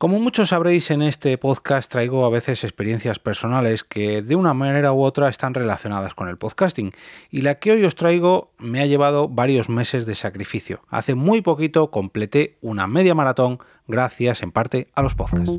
Como muchos sabréis, en este podcast traigo a veces experiencias personales que de una manera u otra están relacionadas con el podcasting. Y la que hoy os traigo me ha llevado varios meses de sacrificio. Hace muy poquito completé una media maratón gracias en parte a los podcasts.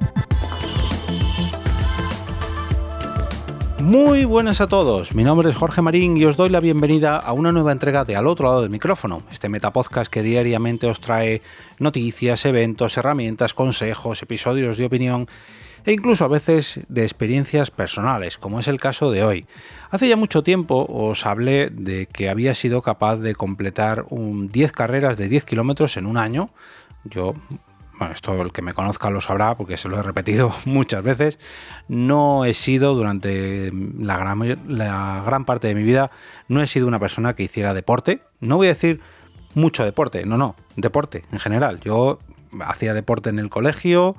Muy buenas a todos, mi nombre es Jorge Marín y os doy la bienvenida a una nueva entrega de Al otro lado del micrófono, este metapodcast que diariamente os trae noticias, eventos, herramientas, consejos, episodios de opinión e incluso a veces de experiencias personales, como es el caso de hoy. Hace ya mucho tiempo os hablé de que había sido capaz de completar un 10 carreras de 10 kilómetros en un año. Yo bueno, esto el que me conozca lo sabrá porque se lo he repetido muchas veces, no he sido durante la gran, la gran parte de mi vida, no he sido una persona que hiciera deporte. No voy a decir mucho deporte, no, no, deporte en general. Yo hacía deporte en el colegio,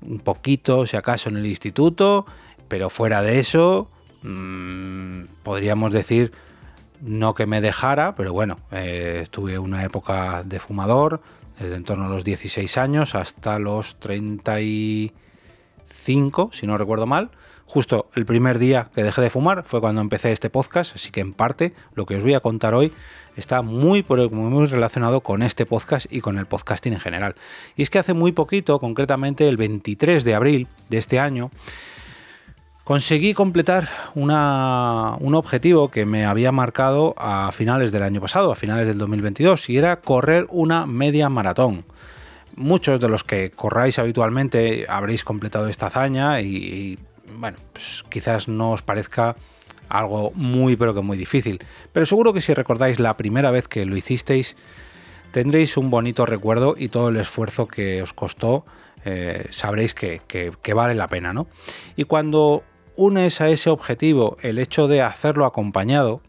un poquito, si acaso, en el instituto, pero fuera de eso, mmm, podríamos decir no que me dejara, pero bueno, eh, estuve una época de fumador, desde en torno a los 16 años hasta los 35, si no recuerdo mal. Justo el primer día que dejé de fumar fue cuando empecé este podcast, así que en parte lo que os voy a contar hoy está muy, muy relacionado con este podcast y con el podcasting en general. Y es que hace muy poquito, concretamente el 23 de abril de este año, Conseguí completar un objetivo que me había marcado a finales del año pasado, a finales del 2022, y era correr una media maratón. Muchos de los que corráis habitualmente habréis completado esta hazaña y, bueno, pues quizás no os parezca algo muy pero que muy difícil. Pero seguro que si recordáis la primera vez que lo hicisteis, tendréis un bonito recuerdo y todo el esfuerzo que os costó eh, sabréis que, vale la pena, ¿no? Y cuando unes a ese objetivo el hecho de hacerlo acompañado,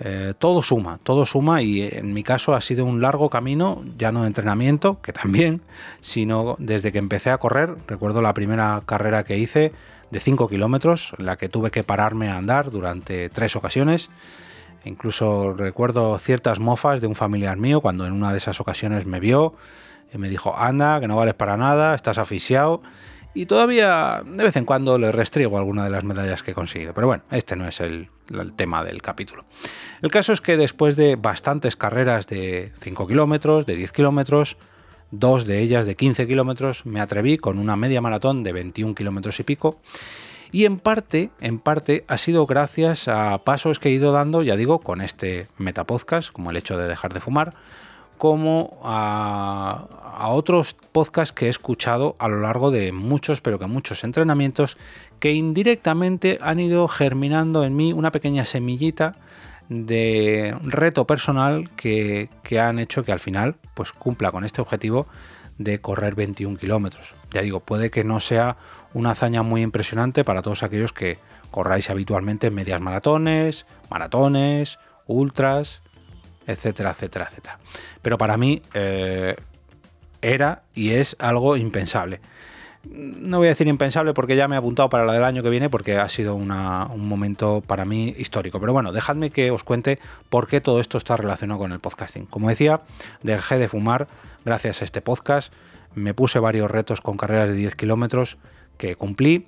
eh, todo suma, todo suma y en mi caso ha sido un largo camino, ya no de entrenamiento, que también, sino desde que empecé a correr, recuerdo la primera carrera que hice de 5 kilómetros, la que tuve que pararme a andar durante tres ocasiones, incluso recuerdo ciertas mofas de un familiar mío cuando en una de esas ocasiones me vio y me dijo, anda, que no vales para nada, estás asfixiado y todavía de vez en cuando le restrigo alguna de las medallas que he conseguido. Pero bueno, este no es el, tema del capítulo. El caso es que después de bastantes carreras de 5 kilómetros, de 10 kilómetros, dos de ellas de 15 kilómetros, me atreví con una media maratón de 21 kilómetros y pico. Y en parte, en parte, ha sido gracias a pasos que he ido dando, ya digo, con este metapodcast, como el hecho de dejar de fumar, como a, otros podcasts que he escuchado a lo largo de muchos, pero que muchos entrenamientos, que indirectamente han ido germinando en mí una pequeña semillita de reto personal que, han hecho que al final pues cumpla con este objetivo de correr 21 kilómetros. Ya digo, puede que no sea una hazaña muy impresionante para todos aquellos que corráis habitualmente medias maratones, maratones, ultras, etcétera, etcétera, etcétera. Pero para mí eh, era y es algo impensable. No voy a decir impensable porque ya me he apuntado para la del año que viene porque ha sido un momento para mí histórico. Pero bueno, dejadme que os cuente por qué todo esto está relacionado con el podcasting. Como decía, dejé de fumar gracias a este podcast. Me puse varios retos con carreras de 10 kilómetros que cumplí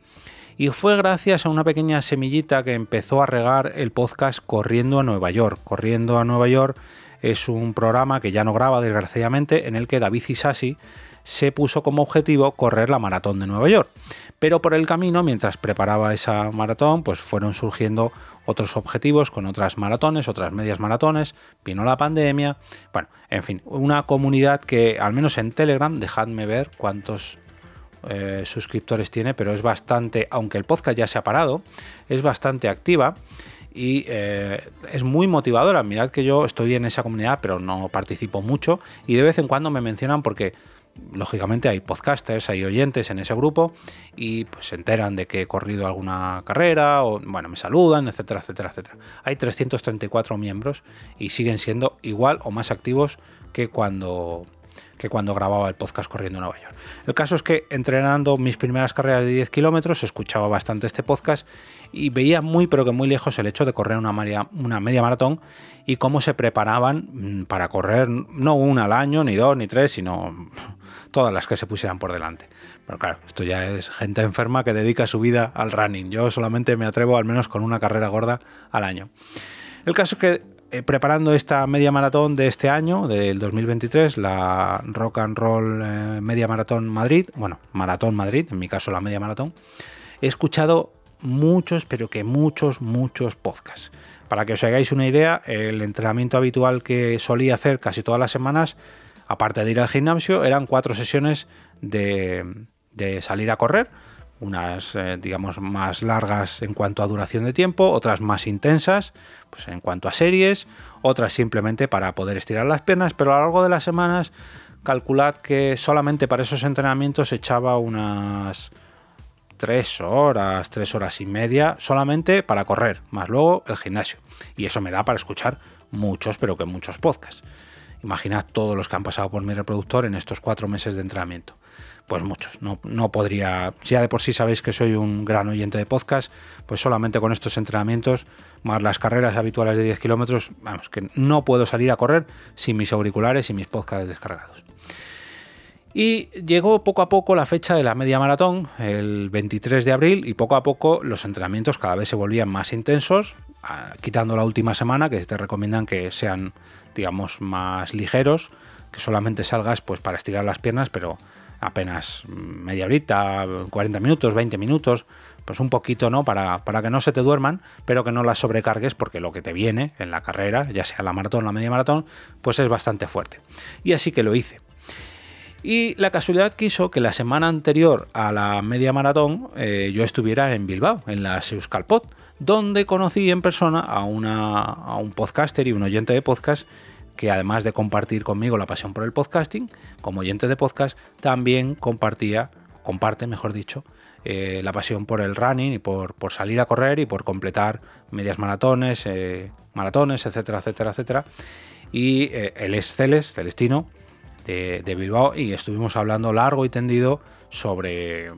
y fue gracias a una pequeña semillita que empezó a regar el podcast Corriendo a Nueva York. Corriendo a Nueva York es un programa que ya no graba desgraciadamente en el que David Isasi se puso como objetivo correr la maratón de Nueva York. Pero por el camino, mientras preparaba esa maratón, pues fueron surgiendo otros objetivos con otras maratones, otras medias maratones, vino la pandemia, bueno, en fin, una comunidad que al menos en Telegram, dejadme ver cuántos eh, suscriptores tiene, pero es bastante, aunque el podcast ya se ha parado, es bastante activa y eh, es muy motivadora. Mirad que yo estoy en esa comunidad, pero no participo mucho y de vez en cuando me mencionan porque lógicamente hay podcasters, hay oyentes en ese grupo y pues se enteran de que he corrido alguna carrera o bueno, me saludan, etcétera, etcétera, etcétera. Hay 334 miembros y siguen siendo igual o más activos que cuando que cuando grababa el podcast corriendo en Nueva York. El caso es que entrenando mis primeras carreras de 10 kilómetros escuchaba bastante este podcast y veía muy pero que muy lejos el hecho de correr una media, una media maratón y cómo se preparaban mm, para correr no una al año, ni dos, ni tres, sino todas las que se pusieran por delante. Pero claro, esto ya es gente enferma que dedica su vida al running. Yo solamente me atrevo al menos con una carrera gorda al año. El caso es que eh, preparando esta media maratón de este año, del 2023, la Rock and Roll eh, Media Maratón Madrid, bueno, Maratón Madrid, en mi caso la media maratón, he escuchado muchos, pero que muchos, muchos podcasts. Para que os hagáis una idea, el entrenamiento habitual que solía hacer casi todas las semanas, aparte de ir al gimnasio, eran cuatro sesiones de, de salir a correr, unas eh, digamos más largas en cuanto a duración de tiempo, otras más intensas pues en cuanto a series, otras simplemente para poder estirar las piernas, pero a lo largo de las semanas calculad que solamente para esos entrenamientos echaba unas tres horas, tres horas y media solamente para correr, más luego el gimnasio. Y eso me da para escuchar muchos, pero que muchos podcasts. Imaginad todos los que han pasado por mi reproductor en estos cuatro meses de entrenamiento pues muchos. No, no podría, si ya de por sí sabéis que soy un gran oyente de podcast, pues solamente con estos entrenamientos, más las carreras habituales de 10 kilómetros, vamos, que no puedo salir a correr sin mis auriculares y mis podcasts descargados. Y llegó poco a poco la fecha de la media maratón, el 23 de abril, y poco a poco los entrenamientos cada vez se volvían más intensos, quitando la última semana, que te recomiendan que sean, digamos, más ligeros, que solamente salgas pues para estirar las piernas, pero apenas media horita, 40 minutos, 20 minutos, pues un poquito, ¿no? Para, para, que no se te duerman, pero que no las sobrecargues, porque lo que te viene en la carrera, ya sea la maratón o la media maratón, pues es bastante fuerte. Y así que lo hice. Y la casualidad quiso que la semana anterior a la media maratón eh, yo estuviera en Bilbao, en la Euskalpod, donde conocí en persona a, un podcaster y un oyente de podcast que además de compartir conmigo la pasión por el podcasting, como oyente de podcast, también compartía, comparte, mejor dicho, eh, la pasión por el running y por, salir a correr y por completar medias maratones, eh, maratones, etcétera, etcétera, etcétera. Y eh, él es Celes, Celestino, de, Bilbao, y estuvimos hablando largo y tendido sobre,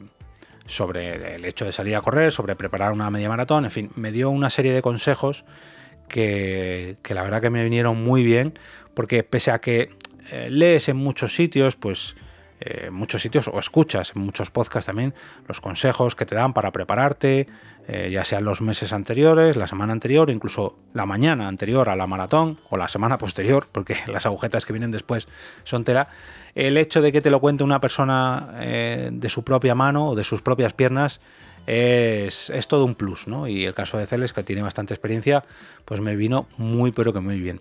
sobre el hecho de salir a correr, sobre preparar una media maratón, en fin, me dio una serie de consejos que, la verdad que me vinieron muy bien, porque pese a que eh, lees en muchos sitios, pues eh, muchos sitios o escuchas en muchos podcasts también los consejos que te dan para prepararte, eh, ya sean los meses anteriores, la semana anterior, incluso la mañana anterior a la maratón o la semana posterior, porque las agujetas que vienen después son tela. El hecho de que te lo cuente una persona de su propia mano o de sus propias piernas es, todo un plus, ¿no? Y el caso de Celes, que tiene bastante experiencia, pues me vino muy, pero que muy bien.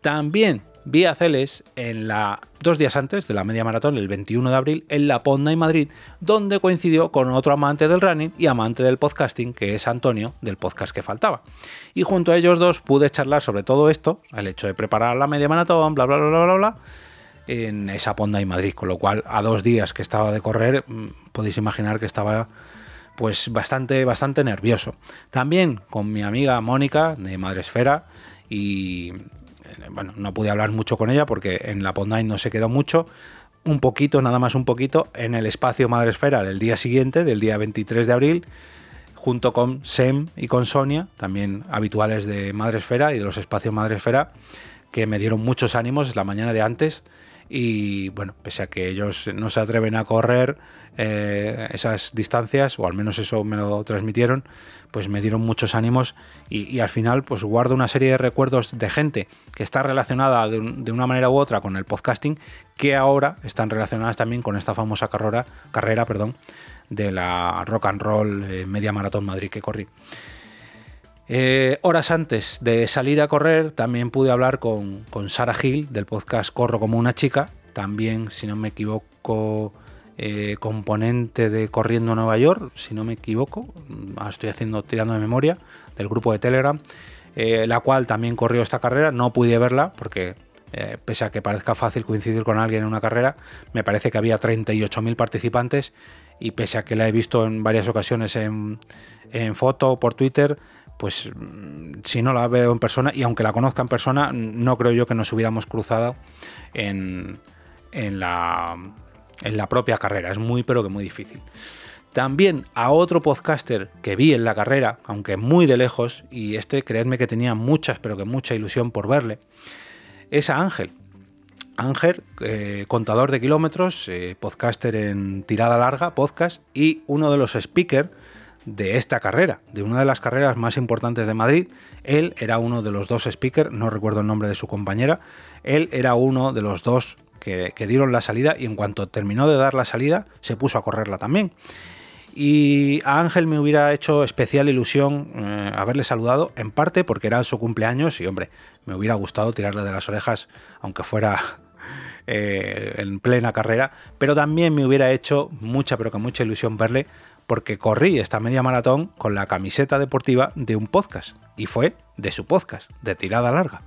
También vi a Celes en la, dos días antes de la media maratón, el 21 de abril, en La Ponda y Madrid, donde coincidió con otro amante del running y amante del podcasting, que es Antonio, del podcast que faltaba. Y junto a ellos dos pude charlar sobre todo esto, el hecho de preparar la media maratón, bla, bla, bla, bla, bla, bla en esa Ponda y Madrid, con lo cual a dos días que estaba de correr, mm, podéis imaginar que estaba pues bastante, bastante nervioso. También con mi amiga Mónica de Madresfera y bueno, no pude hablar mucho con ella porque en la Pondine no se quedó mucho. Un poquito, nada más un poquito, en el espacio Madresfera del día siguiente, del día 23 de abril, junto con Sem y con Sonia, también habituales de Madresfera y de los espacios Madresfera, que me dieron muchos ánimos la mañana de antes. Y bueno, pese a que ellos no se atreven a correr, eh, esas distancias, o al menos eso me lo transmitieron, pues me dieron muchos ánimos y, al final pues guardo una serie de recuerdos de gente que está relacionada de, una manera u otra con el podcasting, que ahora están relacionadas también con esta famosa carrera, carrera perdón, de la Rock and Roll eh, Media Maratón Madrid que corrí. Eh, horas antes de salir a correr también pude hablar con, con Sara Gil del podcast Corro como una chica, también si no me equivoco eh, componente de Corriendo Nueva York, si no me equivoco, estoy haciendo tirando de memoria, del grupo de Telegram, eh, la cual también corrió esta carrera, no pude verla porque pese a que parezca fácil coincidir con alguien en una carrera, me parece que había 38.000 participantes y pese a que la he visto en varias ocasiones en, en foto por Twitter, pues si no la veo en persona y aunque la conozca en persona, no creo yo que nos hubiéramos cruzado en en la, en la propia carrera. Es muy, pero que muy difícil. También a otro podcaster que vi en la carrera, aunque muy de lejos, y este creedme que tenía muchas, pero que mucha ilusión por verle, es a Ángel. Ángel, eh, contador de kilómetros, eh, podcaster en tirada larga, podcast, y uno de los speakers de esta carrera, de una de las carreras más importantes de Madrid. Él era uno de los dos speakers, no recuerdo el nombre de su compañera, él era uno de los dos que, dieron la salida y en cuanto terminó de dar la salida se puso a correrla también. Y a Ángel me hubiera hecho especial ilusión eh, haberle saludado, en parte porque era su cumpleaños y, hombre, me hubiera gustado tirarle de las orejas, aunque fuera eh, en plena carrera, pero también me hubiera hecho mucha, pero que mucha ilusión verle porque corrí esta media maratón con la camiseta deportiva de un podcast, y fue de su podcast, de tirada larga.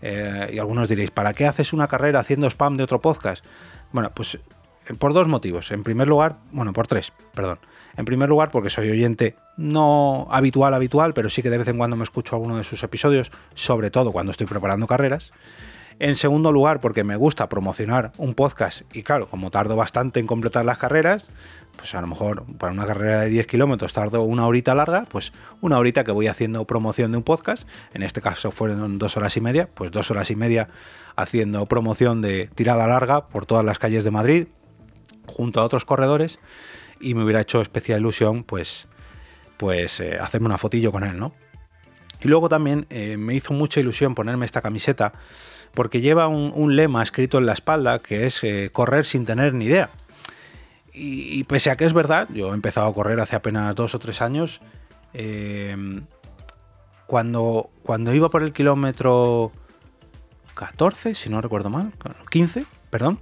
Eh, y algunos diréis, ¿para qué haces una carrera haciendo spam de otro podcast? Bueno, pues por dos motivos. En primer lugar, bueno, por tres, perdón. En primer lugar, porque soy oyente no habitual, habitual, pero sí que de vez en cuando me escucho alguno de sus episodios, sobre todo cuando estoy preparando carreras. En segundo lugar, porque me gusta promocionar un podcast y claro, como tardo bastante en completar las carreras, pues a lo mejor para una carrera de 10 kilómetros tardo una horita larga, pues una horita que voy haciendo promoción de un podcast, en este caso fueron dos horas y media, pues dos horas y media haciendo promoción de tirada larga por todas las calles de Madrid, junto a otros corredores y me hubiera hecho especial ilusión pues, pues eh, hacerme una fotillo con él, ¿no? Y luego también eh, me hizo mucha ilusión ponerme esta camiseta porque lleva un, lema escrito en la espalda que es eh, correr sin tener ni idea. Y, pese a que es verdad, yo he empezado a correr hace apenas dos o tres años, cuando, cuando iba por el kilómetro 14, si no recuerdo mal, 15, perdón,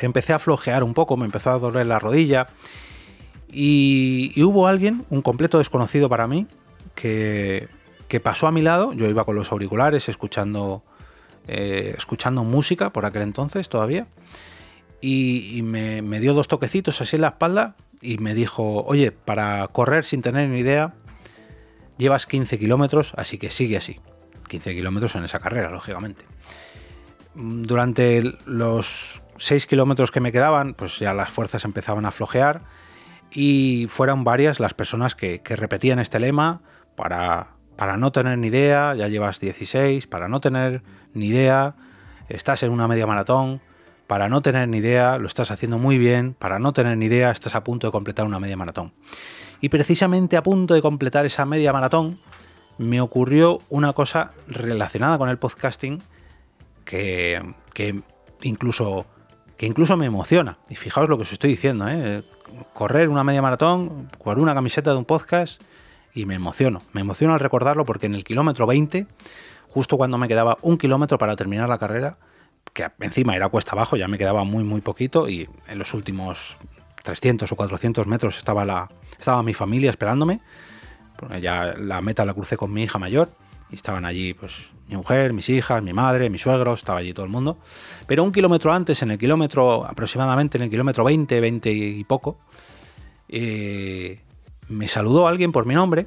empecé a flojear un poco, me empezó a doler la rodilla y, hubo alguien, un completo desconocido para mí, que, pasó a mi lado, yo iba con los auriculares escuchando, eh, escuchando música por aquel entonces todavía, y, me, dio dos toquecitos así en la espalda y me dijo, oye, para correr sin tener ni idea, llevas 15 kilómetros, así que sigue así. 15 kilómetros en esa carrera, lógicamente. Durante los 6 kilómetros que me quedaban, pues ya las fuerzas empezaban a flojear y fueron varias las personas que, repetían este lema para, para no tener ni idea, ya llevas 16, para no tener ni idea, estás en una media maratón, para no tener ni idea, lo estás haciendo muy bien, para no tener ni idea, estás a punto de completar una media maratón. Y precisamente a punto de completar esa media maratón, me ocurrió una cosa relacionada con el podcasting que, incluso que incluso me emociona. Y fijaos lo que os estoy diciendo, ¿eh? correr una media maratón con una camiseta de un podcast y me emociono. Me emociono al recordarlo porque en el kilómetro 20, justo cuando me quedaba un kilómetro para terminar la carrera, que encima era cuesta abajo, ya me quedaba muy muy poquito y en los últimos 300 o 400 metros estaba, la, estaba mi familia esperándome. Ya la meta la crucé con mi hija mayor y estaban allí pues mi mujer, mis hijas, mi madre, mi suegro, estaba allí todo el mundo. Pero un kilómetro antes, en el kilómetro, aproximadamente en el kilómetro 20, 20 y poco, eh, me saludó alguien por mi nombre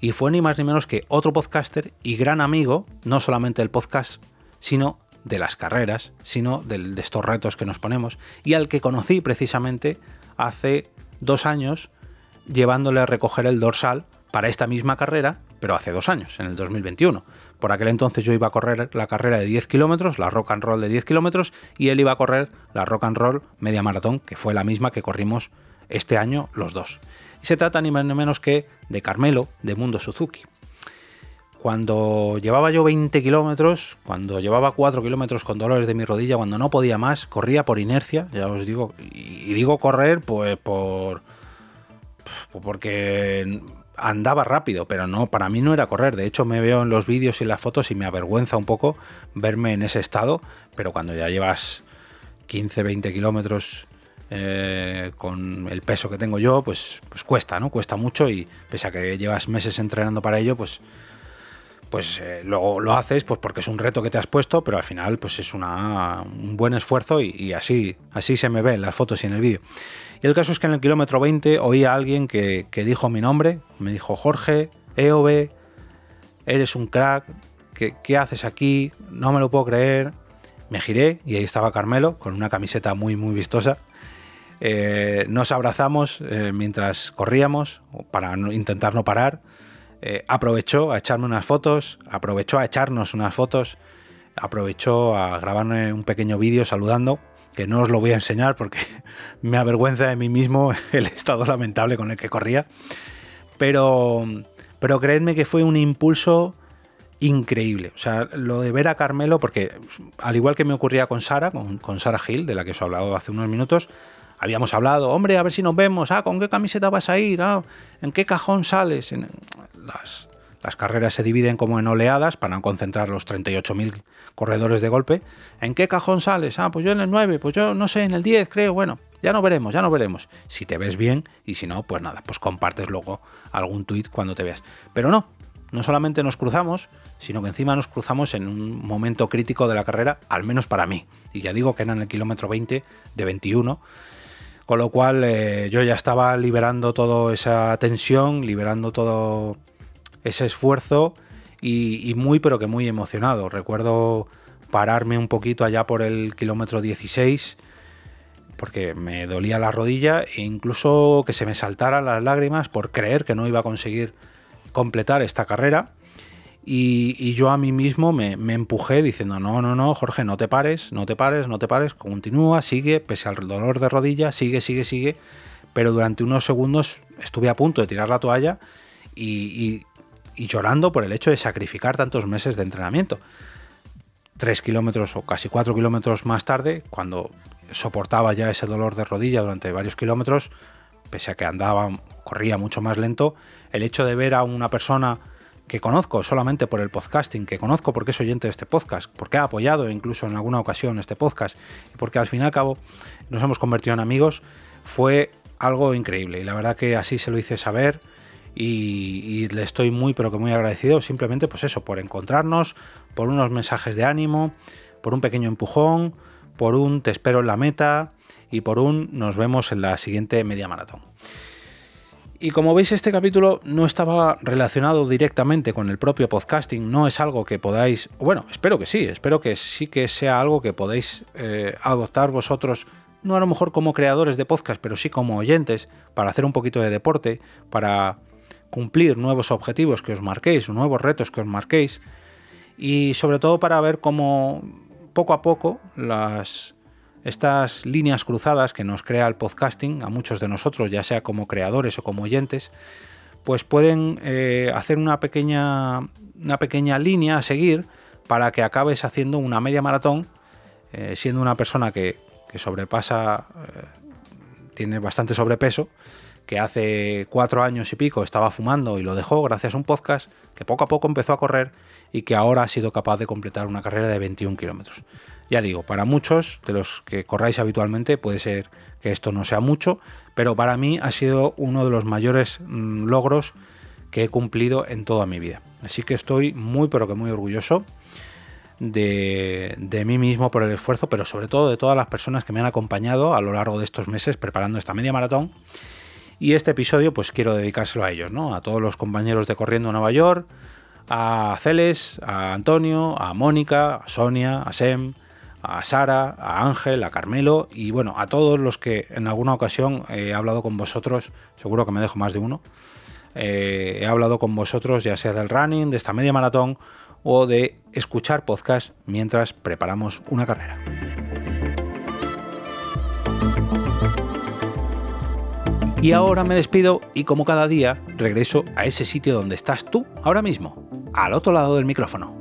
y fue ni más ni menos que otro podcaster y gran amigo, no solamente del podcast, sino de las carreras, sino de estos retos que nos ponemos, y al que conocí precisamente hace dos años llevándole a recoger el dorsal para esta misma carrera, pero hace dos años, en el 2021. Por aquel entonces yo iba a correr la carrera de 10 kilómetros, la rock and roll de 10 kilómetros, y él iba a correr la rock and roll media maratón, que fue la misma que corrimos este año los dos. Y se trata ni menos que de Carmelo, de Mundo Suzuki. Cuando llevaba yo 20 kilómetros, cuando llevaba 4 kilómetros con dolores de mi rodilla, cuando no podía más, corría por inercia, ya os digo, y digo correr pues por... porque andaba rápido, pero no, para mí no era correr. De hecho, me veo en los vídeos y las fotos y me avergüenza un poco verme en ese estado, pero cuando ya llevas 15, 20 kilómetros eh, con el peso que tengo yo, pues, pues cuesta, ¿no? Cuesta mucho y pese a que llevas meses entrenando para ello, pues pues eh, luego lo haces pues porque es un reto que te has puesto, pero al final pues es un buen esfuerzo y, así, se me ve en las fotos y en el vídeo. Y el caso es que en el kilómetro 20 oí a alguien que, dijo mi nombre, me dijo Jorge, EOB, eres un crack, ¿qué, haces aquí? No me lo puedo creer. Me giré y ahí estaba Carmelo con una camiseta muy, muy vistosa. Eh, nos abrazamos eh, mientras corríamos para intentar no parar. Eh, aprovechó a echarme unas fotos, aprovechó a echarnos unas fotos, aprovechó a grabarme un pequeño vídeo saludando, que no os lo voy a enseñar porque me avergüenza de mí mismo el estado lamentable con el que corría. Pero, pero creedme que fue un impulso increíble. O sea, lo de ver a Carmelo, porque al igual que me ocurría con Sara, con, con Sara Gil, de la que os he hablado hace unos minutos, habíamos hablado, hombre, a ver si nos vemos, ah, ¿con qué camiseta vas a ir? Ah, ¿En qué cajón sales? Las carreras se dividen como en oleadas para no concentrar los 38.000 corredores de golpe. ¿En qué cajón sales? Ah, pues yo en el 9, pues yo no sé, en el 10 creo. Bueno, ya no veremos, ya no veremos. Si te ves bien y si no, pues nada, pues compartes luego algún tuit cuando te veas. Pero no, no solamente nos cruzamos, sino que encima nos cruzamos en un momento crítico de la carrera, al menos para mí. Y ya digo que era en el kilómetro 20 de 21 con lo cual eh, yo ya estaba liberando toda esa tensión, liberando todo ese esfuerzo y, muy pero que muy emocionado. Recuerdo pararme un poquito allá por el kilómetro 16 porque me dolía la rodilla e incluso que se me saltaran las lágrimas por creer que no iba a conseguir completar esta carrera y, yo a mí mismo me, empujé diciendo, no, no, no, Jorge, no te pares, no te pares, no te pares, continúa, sigue, pese al dolor de rodilla, sigue, sigue, sigue. Pero durante unos segundos estuve a punto de tirar la toalla y, llorando por el hecho de sacrificar tantos meses de entrenamiento. Tres kilómetros o casi cuatro kilómetros más tarde, cuando soportaba ya ese dolor de rodilla durante varios kilómetros, pese a que andaba, corría mucho más lento, el hecho de ver a una persona que conozco solamente por el podcasting, que conozco porque es oyente de este podcast, porque ha apoyado incluso en alguna ocasión este podcast, y porque al fin y al cabo nos hemos convertido en amigos, fue algo increíble. Y la verdad que así se lo hice saber y, le estoy muy pero que muy agradecido simplemente pues eso, por encontrarnos, por unos mensajes de ánimo, por un pequeño empujón, por un te espero en la meta y por un nos vemos en la siguiente media maratón. Y como veis, este capítulo no estaba relacionado directamente con el propio podcasting, no es algo que podáis, bueno, espero que sí, espero que sí que sea algo que podéis eh, adoptar vosotros, no a lo mejor como creadores de podcast, pero sí como oyentes, para hacer un poquito de deporte, para cumplir nuevos objetivos que os marquéis, nuevos retos que os marquéis, y sobre todo para ver cómo poco a poco las estas líneas cruzadas que nos crea el podcasting, a muchos de nosotros, ya sea como creadores o como oyentes, pues pueden eh, hacer una pequeña, una pequeña línea a seguir para que acabes haciendo una media maratón, eh, siendo una persona que, sobrepasa, eh, tiene bastante sobrepeso, que hace cuatro años y pico estaba fumando y lo dejó gracias a un podcast, que poco a poco empezó a correr y que ahora ha sido capaz de completar una carrera de 21 kilómetros. Ya digo, para muchos de los que corráis habitualmente puede ser que esto no sea mucho, pero para mí ha sido uno de los mayores mm, logros que he cumplido en toda mi vida. Así que estoy muy pero que muy orgulloso de, de, mí mismo por el esfuerzo, pero sobre todo de todas las personas que me han acompañado a lo largo de estos meses preparando esta media maratón. Y este episodio pues quiero dedicárselo a ellos, ¿no? A todos los compañeros de Corriendo Nueva York, a Celes, a Antonio, a Mónica, a Sonia, a Sem, a Sara, a Ángel, a Carmelo y bueno, a todos los que en alguna ocasión he hablado con vosotros, seguro que me dejo más de uno, eh, he hablado con vosotros ya sea del running, de esta media maratón o de escuchar podcast mientras preparamos una carrera. Y ahora me despido y como cada día regreso a ese sitio donde estás tú ahora mismo, al otro lado del micrófono.